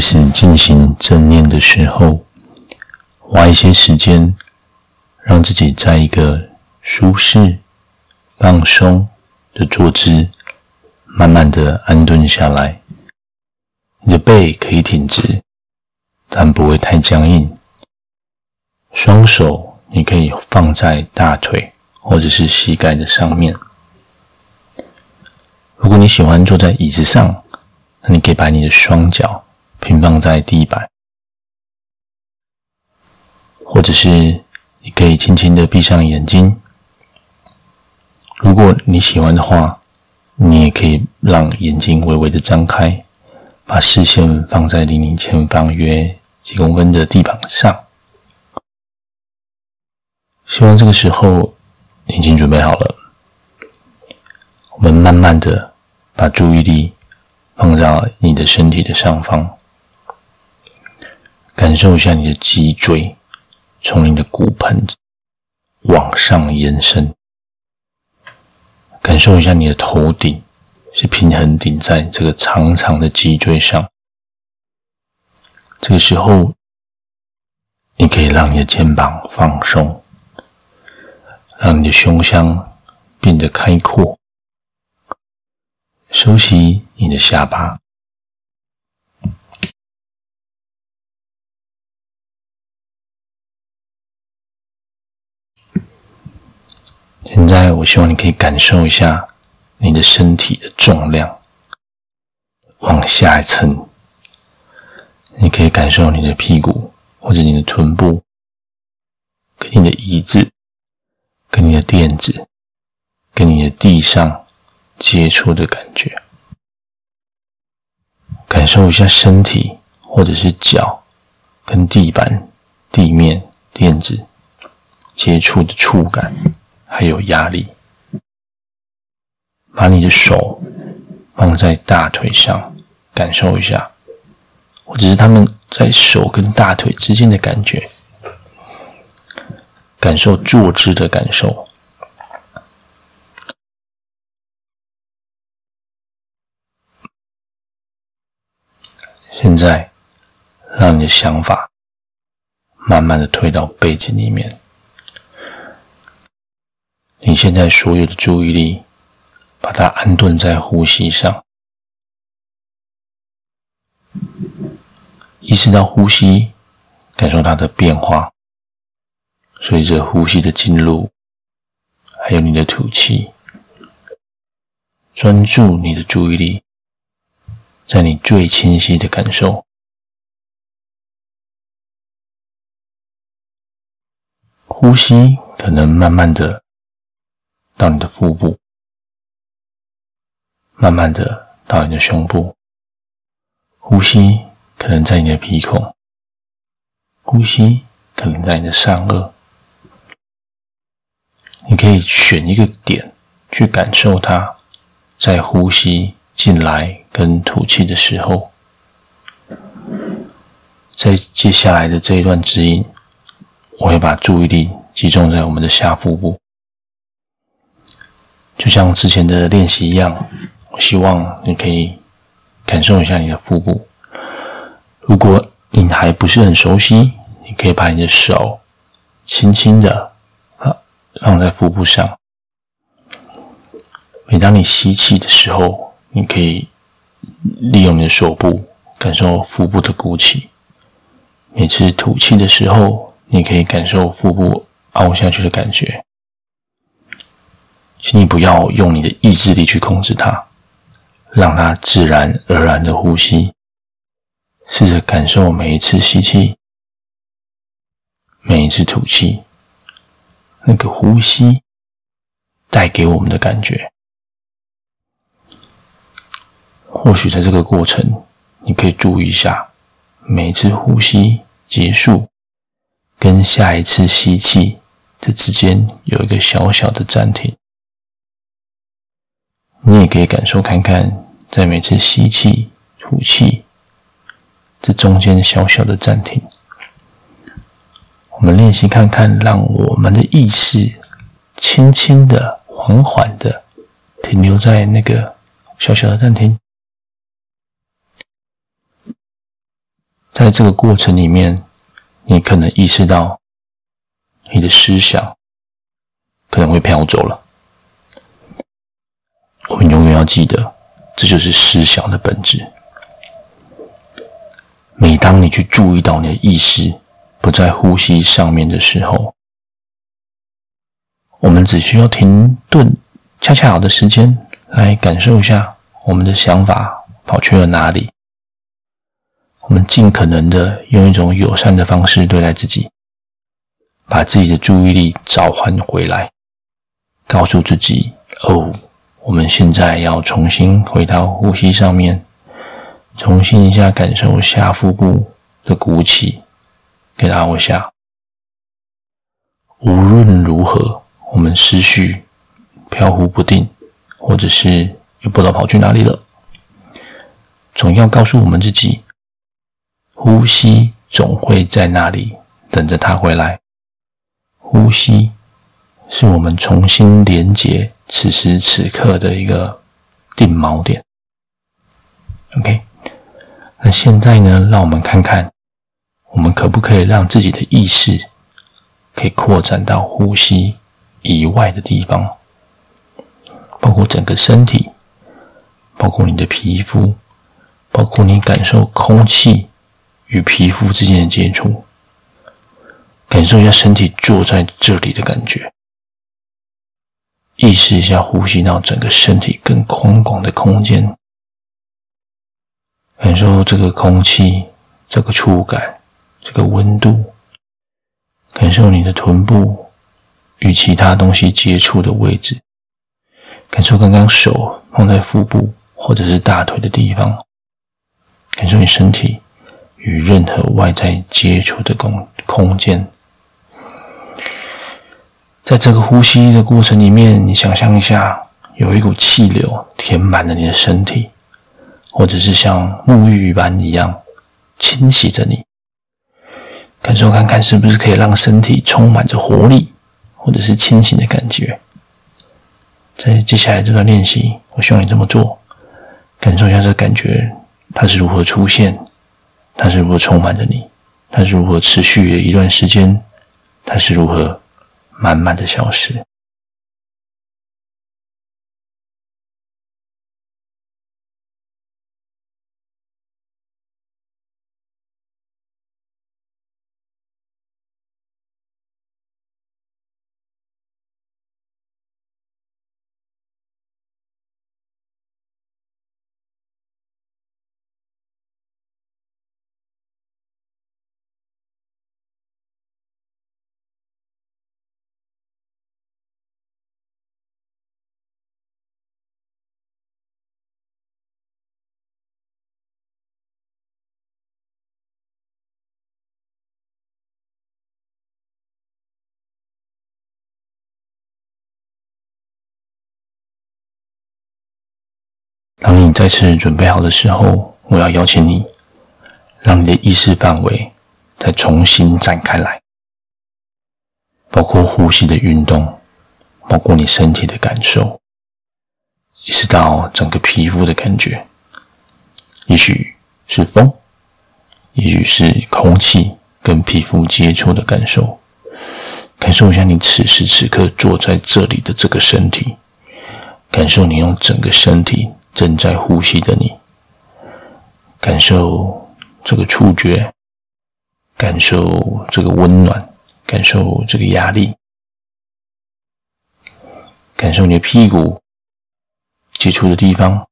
始进行正念的时候，花一些时间，让自己在一个舒适、放松的坐姿，慢慢的安顿下来。你的背可以挺直，但不会太僵硬。双手你可以放在大腿或者是膝盖的上面。如果你喜欢坐在椅子上，那你可以把你的双脚平放在地板，或者是你可以轻轻的闭上眼睛。如果你喜欢的话，你也可以让眼睛微微的张开，把视线放在离你前方约几公分的地板上。希望这个时候你已经准备好了。我们慢慢的把注意力放在你的身体的上方，感受一下你的脊椎从你的骨盆往上延伸。感受一下你的头顶是平衡顶在这个长长的脊椎上。这个时候，你可以让你的肩膀放松，让你的胸腔变得开阔，收起你的下巴。现在，我希望你可以感受一下你的身体的重量往下一层。你可以感受你的屁股或者你的臀部跟你的椅子、跟你的垫子、跟你的地上接触的感觉。感受一下身体或者是脚跟地板、地面、垫子接触的触感。还有压力，把你的手放在大腿上，感受一下，或者是他们在手跟大腿之间的感觉，感受坐姿的感受。现在，让你的想法慢慢的推到背景里面。你现在所有的注意力，把它安顿在呼吸上，意识到呼吸，感受它的变化，随着呼吸的进入，还有你的吐气，专注你的注意力，在你最清晰的感受，呼吸可能慢慢的。到你的腹部，慢慢的到你的胸部，呼吸可能在你的鼻孔，呼吸可能在你的上颚。你可以选一个点去感受它，在呼吸进来跟吐气的时候，在接下来的这一段指引，我会把注意力集中在我们的下腹部。就像之前的练习一样，我希望你可以感受一下你的腹部。如果你还不是很熟悉，你可以把你的手轻轻的啊放在腹部上。每当你吸气的时候，你可以利用你的手部感受腹部的鼓起；每次吐气的时候，你可以感受腹部凹下去的感觉。请你不要用你的意志力去控制它，让它自然而然的呼吸。试着感受每一次吸气，每一次吐气，那个呼吸带给我们的感觉。或许在这个过程，你可以注意一下，每一次呼吸结束跟下一次吸气这之间有一个小小的暂停。你也可以感受看看，在每次吸气、吐气这中间小小的暂停，我们练习看看，让我们的意识轻轻的、缓缓的停留在那个小小的暂停。在这个过程里面，你可能意识到你的思想可能会飘走了。我们永远要记得，这就是思想的本质。每当你去注意到你的意识不在呼吸上面的时候，我们只需要停顿恰恰好的时间，来感受一下我们的想法跑去了哪里。我们尽可能的用一种友善的方式对待自己，把自己的注意力召唤回来，告诉自己：“哦，我们现在要重新回到呼吸上面。”重新一下感受下腹部的鼓起跟凹下。无论如何，我们思绪飘忽不定，或者是又不知道跑去哪里了，总要告诉我们自己，呼吸总会在那里等着他回来。呼吸是我们重新连接此时此刻的一个定锚点。OK。那现在呢？让我们看看，我们可不可以让自己的意识可以扩展到呼吸以外的地方，包括整个身体，包括你的皮肤，包括你感受空气与皮肤之间的接触，感受一下身体坐在这里的感觉，意识一下呼吸到整个身体更宽广的空间。感受这个空气，这个触感，这个温度，感受你的臀部与其他东西接触的位置，感受刚刚手放在腹部或者是大腿的地方，感受你身体与任何外在接触的空空间。在这个呼吸的过程里面，你想象一下，有一股气流填满了你的身体。或者是像沐浴一般一样清洗着你，感受看看是不是可以让身体充满着活力，或者是清醒的感觉。在接下来这段练习，我希望你这么做，感受一下这感觉，它是如何出现，它是如何充满着你，它是如何持续的一段时间，它是如何慢慢的消失。再次准备好的时候，我要邀请你，让你的意识范围再重新展开来，包括呼吸的运动，包括你身体的感受，意识到整个皮肤的感觉，也许是风，也许是空气跟皮肤接触的感受，感受一下你此时此刻坐在这里的这个身体，感受你用整个身体。正在呼吸的你，感受这个触觉，感受这个温暖，感受这个压力，感受你的屁股接触的地方。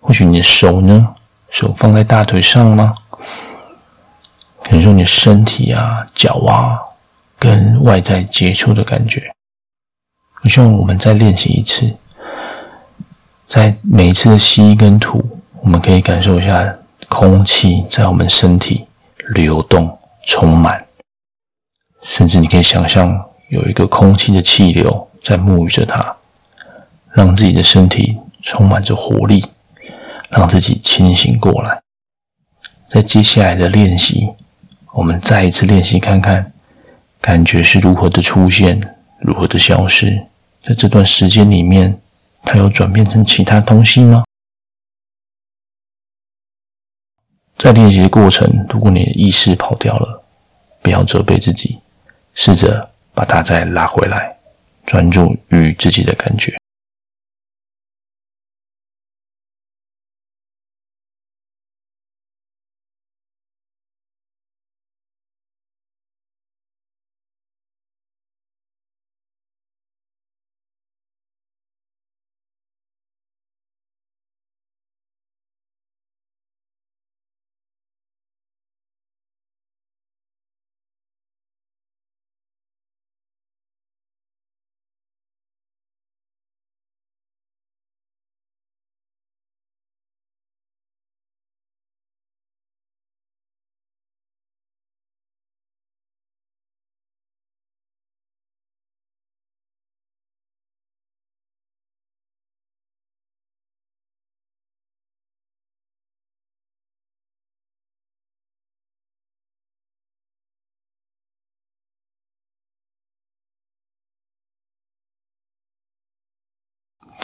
或许你的手呢？手放在大腿上吗？感受你的身体啊，脚啊，跟外在接触的感觉。我希望我们再练习一次。在每一次的吸跟吐，我们可以感受一下空气在我们身体流动、充满，甚至你可以想象有一个空气的气流在沐浴着它，让自己的身体充满着活力，让自己清醒过来。在接下来的练习，我们再一次练习看看，感觉是如何的出现，如何的消失，在这段时间里面。它有转变成其他东西吗？在练习的过程，如果你的意识跑掉了，不要责备自己，试着把它再拉回来，专注于自己的感觉。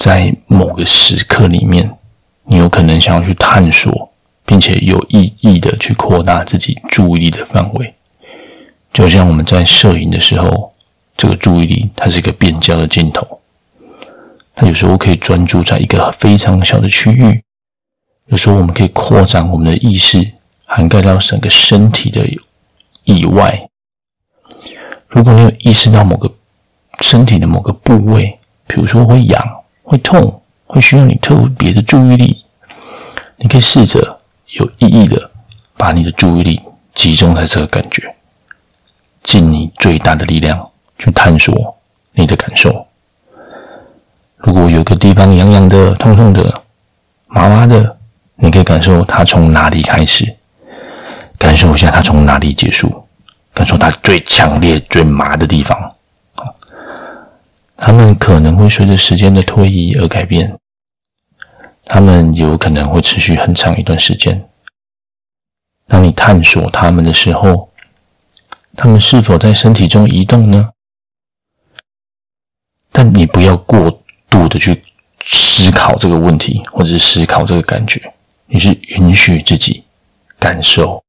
在某个时刻里面，你有可能想要去探索，并且有意义的去扩大自己注意力的范围。就像我们在摄影的时候，这个注意力它是一个变焦的镜头，它有时候可以专注在一个非常小的区域，有时候我们可以扩展我们的意识，涵盖到整个身体的以外。如果你有意识到某个身体的某个部位，比如说会痒。会痛，会需要你特别的注意力。你可以试着有意义的把你的注意力集中在这个感觉，尽你最大的力量去探索你的感受。如果有个地方痒痒的、痛痛的、麻麻的，你可以感受它从哪里开始，感受一下它从哪里结束，感受它最强烈、最麻的地方。他们可能会随着时间的推移而改变，他们有可能会持续很长一段时间。当你探索他们的时候，他们是否在身体中移动呢？但你不要过度的去思考这个问题，或者是思考这个感觉，你是允许自己感受。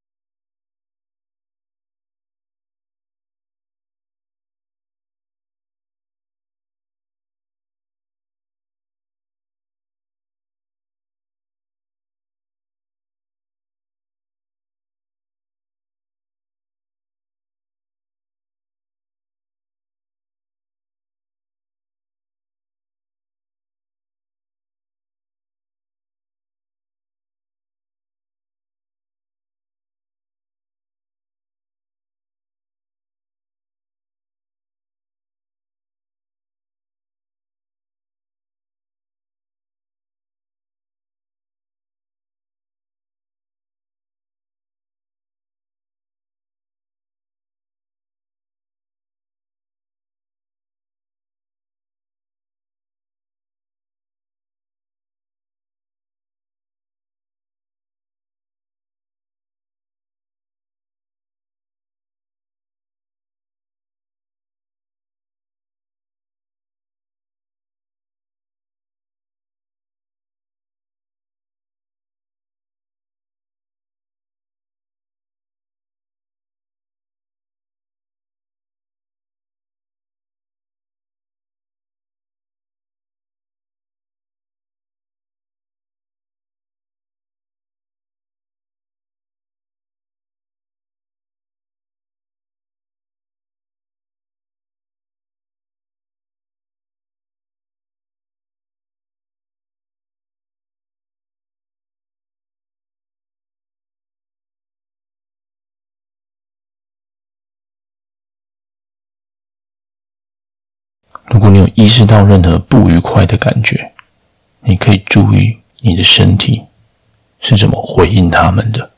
如果你有意识到任何不愉快的感觉，你可以注意你的身体是怎么回应他们的，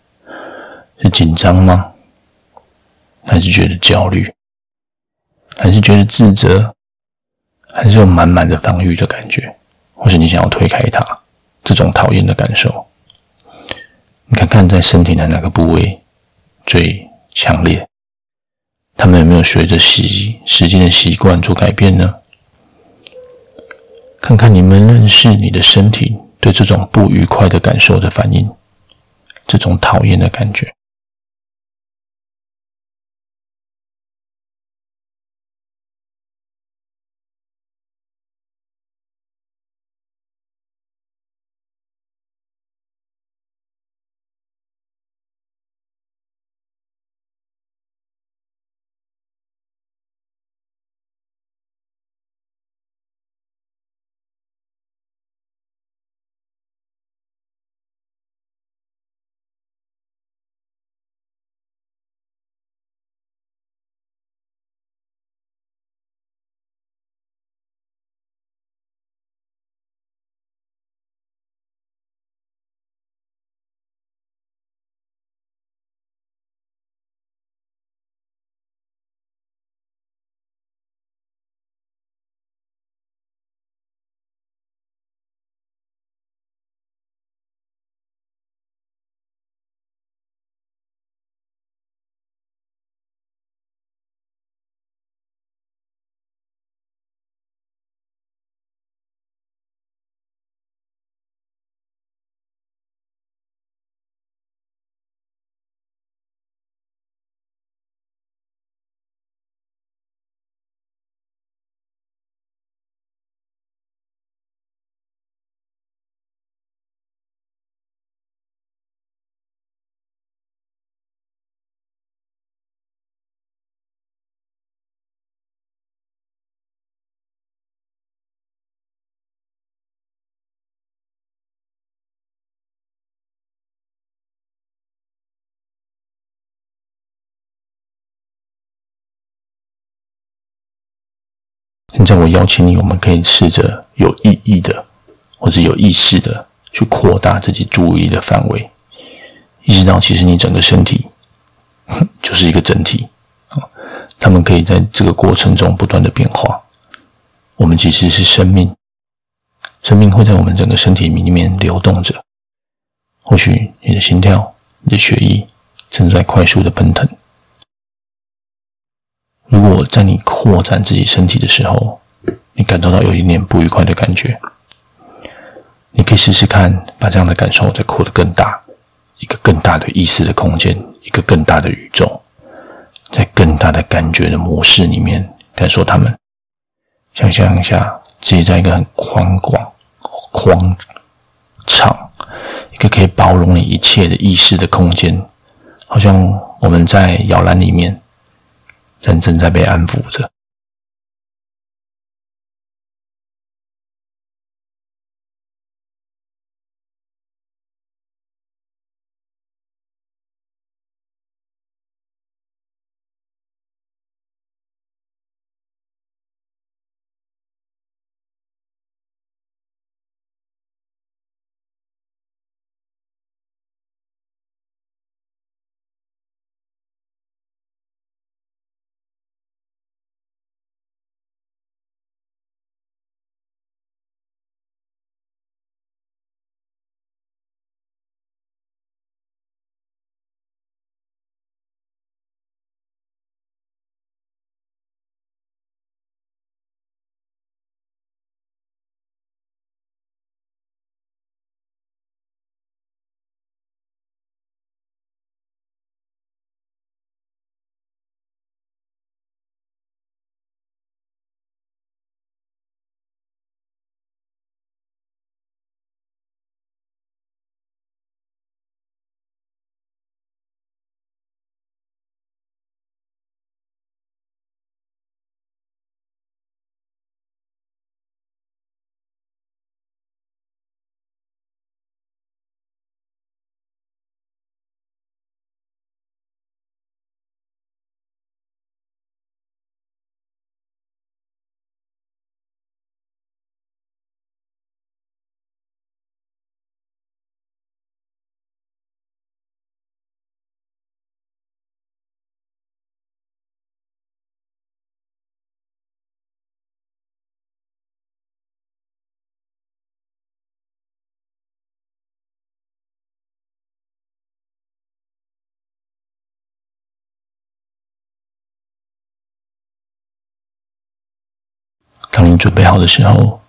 是紧张吗？还是觉得焦虑？还是觉得自责？还是有满满的防御的感觉？或是你想要推开它，这种讨厌的感受？你看看在身体的哪个部位最强烈？他们有没有随着习时间的习惯做改变呢？看看你们认识你的身体对这种不愉快的感受的反应，这种讨厌的感觉。现在我邀请你，我们可以试着有意义的，或者有意识的去扩大自己注意力的范围，意识到其实你整个身体 就是一个整体啊，他们可以在这个过程中不断的变化。我们其实是生命，生命会在我们整个身体里面流动着。或许你的心跳、你的血液正在快速的奔腾。我在你扩展自己身体的时候，你感受到有一点点不愉快的感觉，你可以试试看，把这样的感受再扩得更大，一个更大的意识的空间，一个更大的宇宙，在更大的感觉的模式里面感受它们。想象一下，自己在一个很宽广、宽敞，一个可以包容你一切的意识的空间，好像我们在摇篮里面。人正在被安抚着。当你准备好的时候，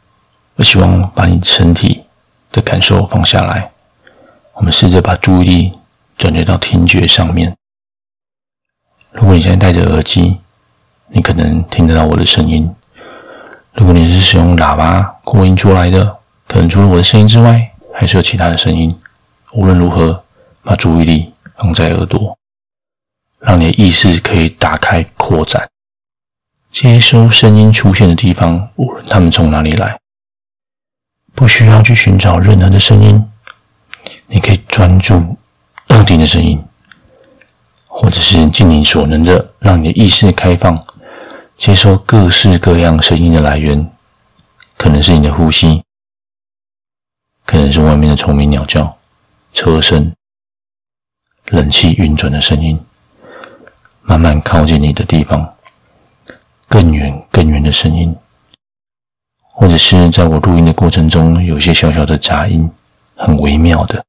我希望把你身体的感受放下来。我们试着把注意力转接到听觉上面。如果你现在戴着耳机，你可能听得到我的声音；如果你是使用喇叭扩音出来的，可能除了我的声音之外，还是有其他的声音。无论如何，把注意力放在耳朵，让你的意识可以打开扩展，接收声音出现的地方，无论他们从哪里来，不需要去寻找任何的声音，你可以专注耳顶的声音，或者是尽你所能的让你的意识开放，接收各式各样声音的来源，可能是你的呼吸，可能是外面的虫鸣鸟叫。车声、冷气运转的声音，慢慢靠近你的地方，更远、更远的声音，或者是在我录音的过程中，有些小小的杂音，很微妙的，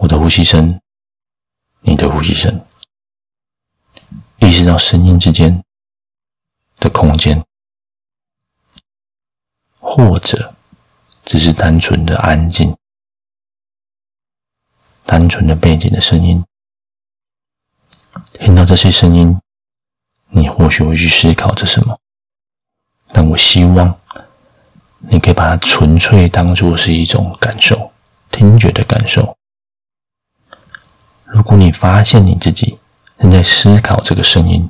我的呼吸声，你的呼吸声，意识到声音之间的空间，或者只是单纯的安静。单纯的背景的声音，听到这些声音，你或许会去思考着什么。但我希望你可以把它纯粹当做是一种感受，听觉的感受。如果你发现你自己正在思考这个声音，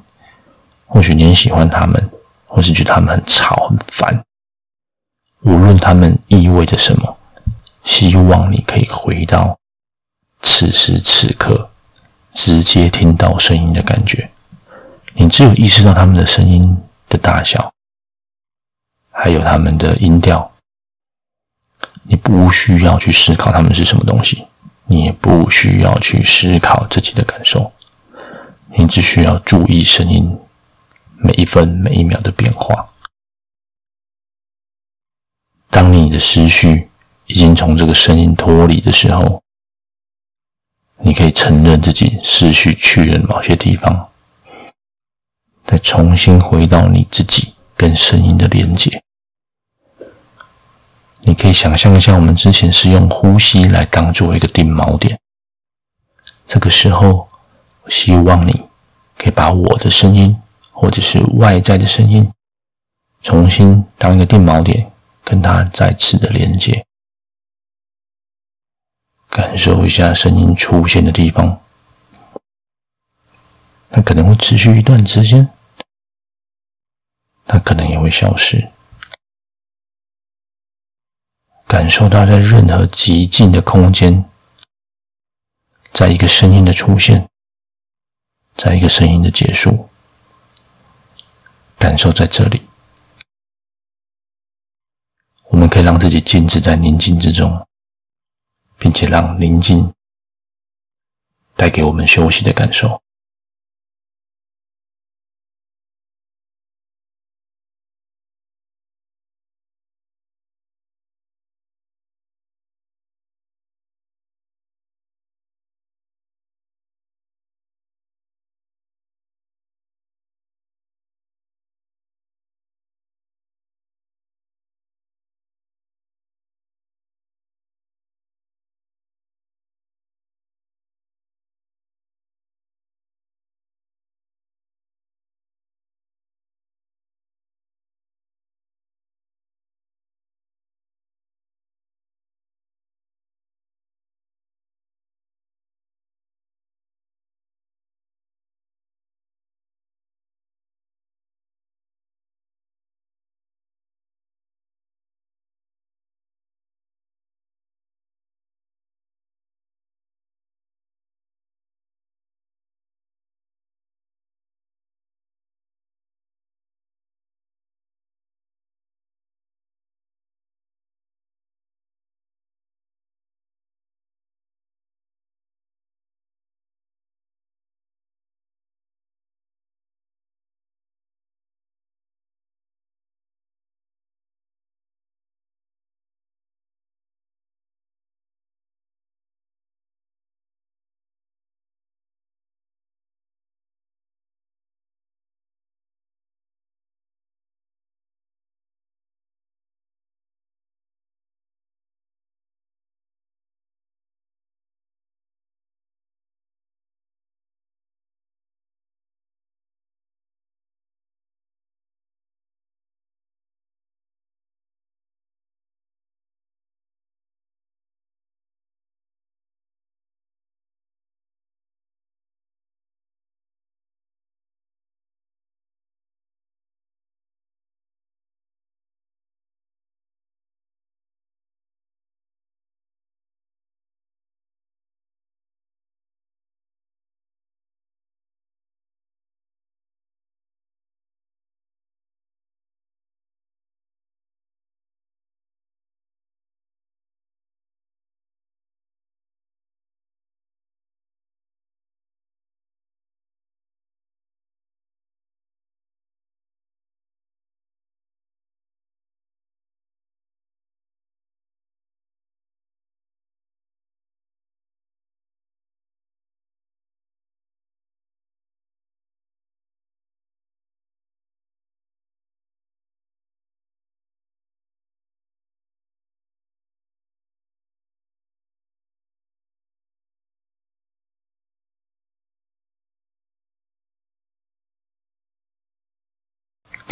或许你很喜欢他们，或是觉得他们很吵、很烦，无论他们意味着什么，希望你可以回到。此时此刻，直接听到声音的感觉，你只有意识到他们的声音的大小，还有他们的音调，你不需要去思考他们是什么东西，你也不需要去思考自己的感受，你只需要注意声音每一分每一秒的变化。当你的思绪已经从这个声音脱离的时候，你可以承认自己失去去了某些地方，再重新回到你自己跟声音的连接。你可以想象一下，我们之前是用呼吸来当做一个定锚点。这个时候，我希望你可以把我的声音，或者是外在的声音，重新当一个定锚点，跟它再次的连接。感受一下声音出现的地方，它可能会持续一段时间，它可能也会消失。感受到在任何极静的空间，在一个声音的出现，在一个声音的结束，感受在这里，我们可以让自己静止在宁静之中。并且让宁静带给我们休息的感受。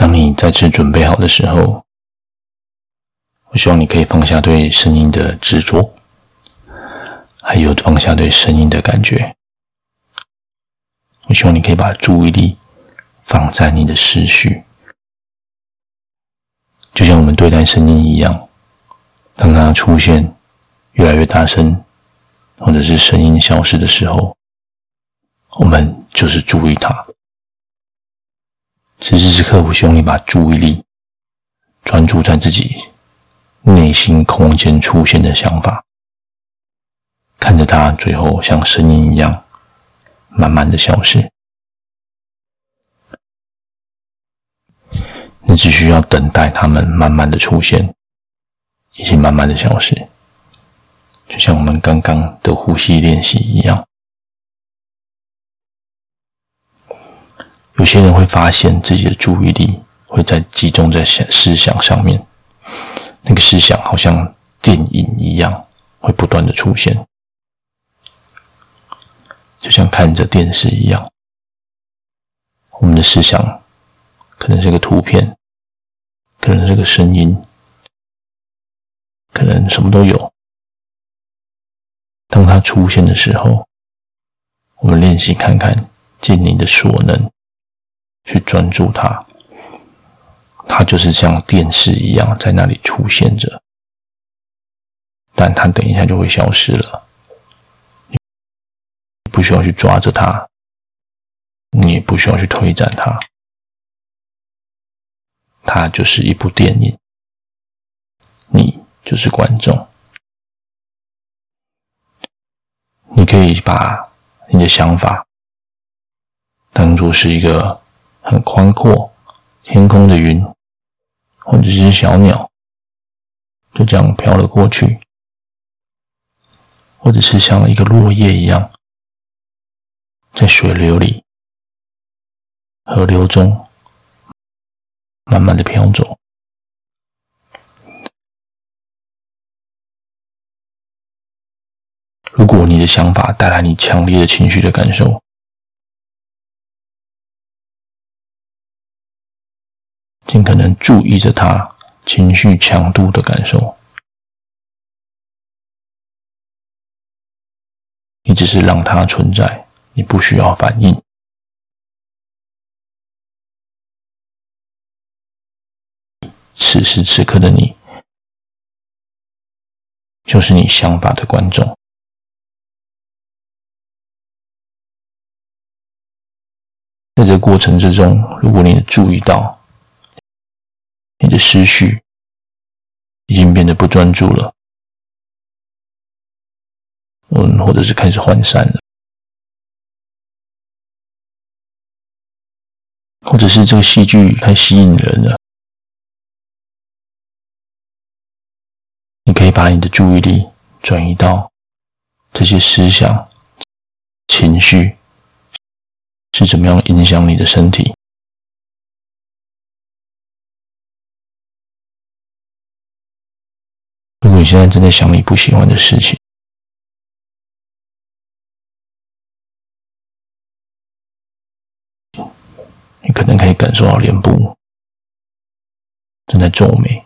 当你再次准备好的时候，我希望你可以放下对声音的执着，还有放下对声音的感觉。我希望你可以把注意力放在你的思绪，就像我们对待声音一样，当它出现越来越大声，或者是声音消失的时候，我们就是注意它。此时此刻，我希望你把注意力专注在自己内心空间出现的想法，看着它最后像声音一样慢慢的消失。你只需要等待它们慢慢的出现，以及慢慢的消失，就像我们刚刚的呼吸练习一样。有些人会发现自己的注意力会在集中在想思想上面，那个思想好像电影一样，会不断的出现，就像看着电视一样。我们的思想可能是个图片，可能是个声音，可能什么都有。当它出现的时候，我们练习看看，尽你的所能。去专注它，它就是像电视一样在那里出现着，但它等一下就会消失了。你不需要去抓着它，你也不需要去推展它，它就是一部电影，你就是观众。你可以把你的想法当做是一个。很宽阔，天空的云，或者是小鸟，就这样飘了过去，或者是像一个落叶一样，在水流里、河流中，慢慢的飘走。如果你的想法带来你强烈的情绪的感受，尽可能注意着他情绪强度的感受，你只是让它存在，你不需要反应。此时此刻的你，就是你想法的观众。在这个过程之中，如果你注意到，你的思绪已经变得不专注了，嗯，或者是开始涣散了，或者是这个戏剧太吸引人了，你可以把你的注意力转移到这些思想、情绪是怎么样影响你的身体。你现在正在想你不喜欢的事情，你可能可以感受到脸部正在皱眉，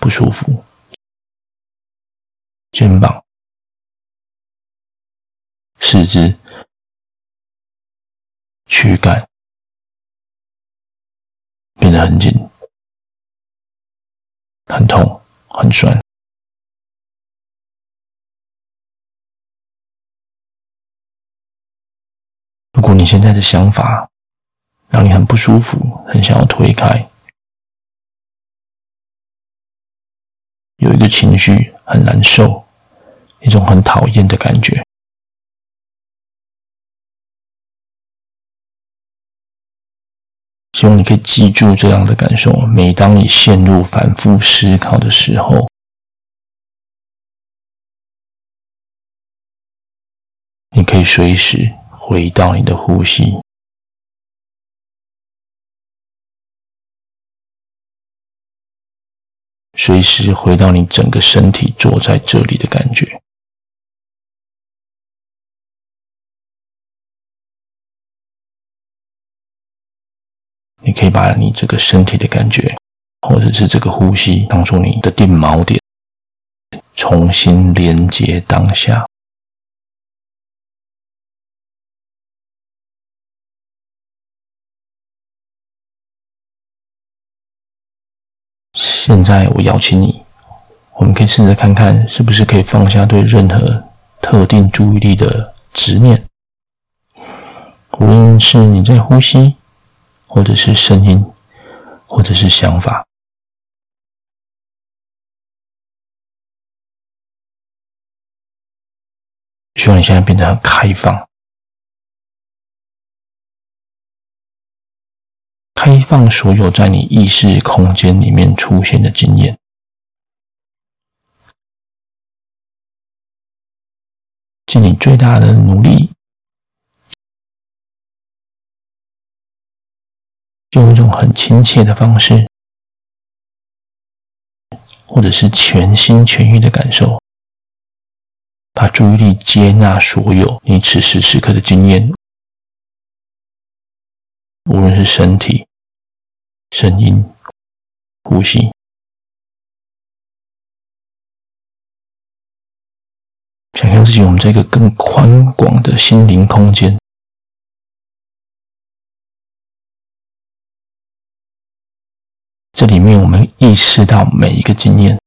不舒服，肩膀、四肢、躯干。变得很紧、很痛、很酸。如果你现在的想法让你很不舒服，很想要推开，有一个情绪很难受，一种很讨厌的感觉。你可以记住这样的感受。每当你陷入反复思考的时候，你可以随时回到你的呼吸，随时回到你整个身体坐在这里的感觉。可以把你这个身体的感觉，或者是这个呼吸，当做你的定锚点，重新连接当下。现在我邀请你，我们可以试着看看，是不是可以放下对任何特定注意力的执念，无论是你在呼吸，或者是声音，或者是想法。希望你现在变得很开放。开放所有在你意识空间里面出现的经验，尽你最大的努力，用一种很亲切的方式，或者是全心全意的感受，把注意力接纳所有你此时此刻的经验，无论是身体。声音、呼吸，想象自己我们在一个更宽广的心灵空间。这里面，我们意识到每一个经验。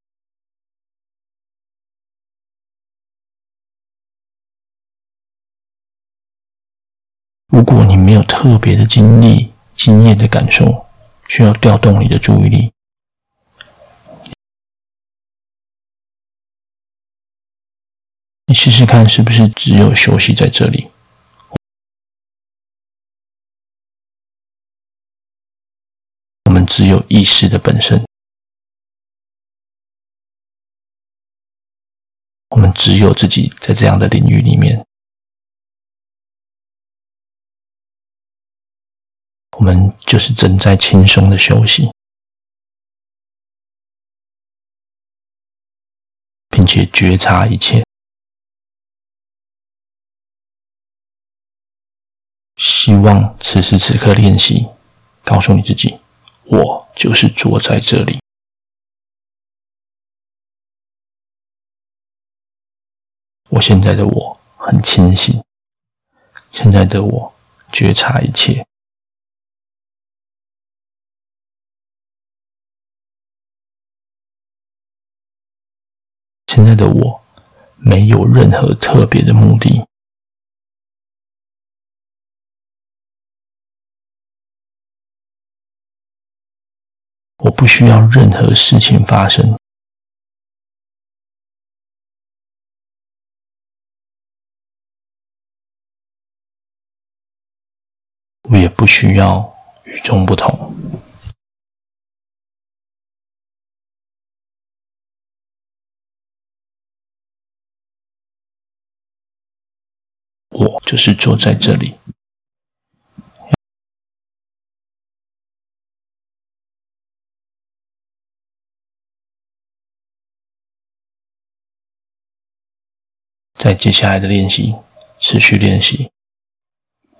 如果你没有特别的经历、经验的感受，需要调动你的注意力，你试试看是不是只有休息在这里？只有意识的本身，我们只有自己在这样的领域里面。我们就是正在轻松的休息，并且觉察一切。希望此时此刻练习，告诉你自己：我就是坐在这里。我现在的我很清醒，现在的我觉察一切。现在的我没有任何特别的目的，我不需要任何事情发生，我也不需要与众不同。我就是坐在这里，在接下来的练习，持续练习，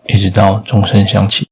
一直到钟声响起。